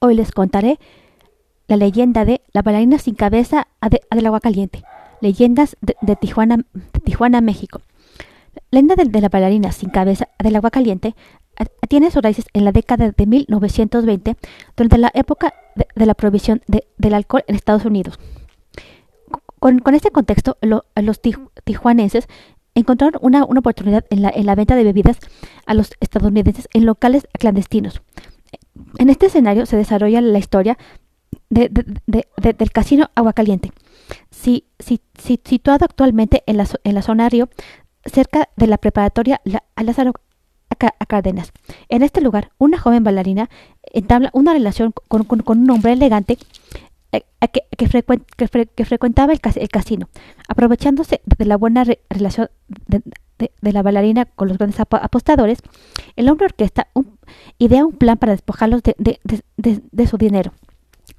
Hoy les contaré la leyenda de la bailarina sin cabeza de, del agua caliente. Leyendas de, Tijuana, Tijuana, México. La leyenda de, la bailarina sin cabeza del agua caliente tiene sus raíces en la década de 1920, durante la época de, la prohibición del alcohol en Estados Unidos. Con, este contexto, los tijuanenses encontraron una, oportunidad en la, en la venta de bebidas a los estadounidenses en locales clandestinos. En este escenario se desarrolla la historia de, del casino Aguacaliente, si, si, situado actualmente en la, en la zona Río, cerca de la preparatoria la, a Lázaro a Cárdenas. En este lugar, una joven bailarina entabla una relación con, con, un hombre elegante eh, que, que, frecuentaba el, el, casino, aprovechándose de la buena relación de, de, la bailarina con los grandes apostadores, el hombre orquesta un, idea un plan para despojarlos de, su dinero,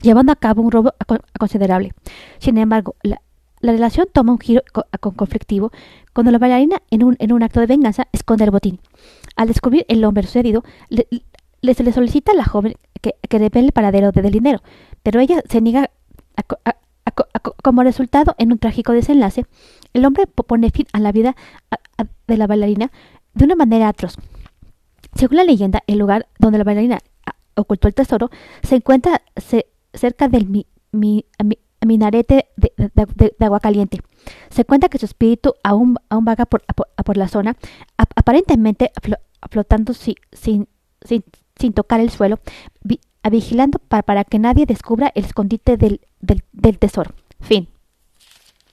llevando a cabo un robo considerable. Sin embargo, la, relación toma un giro conflictivo cuando la bailarina, en un, en un acto de venganza, esconde el botín. Al descubrir el hombre sucedido, le, le, le solicita a la joven que, que revele el paradero del dinero, pero ella se niega a, como resultado, en un trágico desenlace, el hombre pone fin a la vida de la bailarina de una manera atroz. Según la leyenda, el lugar donde la bailarina ocultó el tesoro se encuentra cerca del minarete de, agua caliente. Se cuenta que su espíritu aún, aún vaga por, la zona, aparentemente flotando sin, tocar el suelo, vigilando para, que nadie descubra el escondite del, del tesoro. Fin.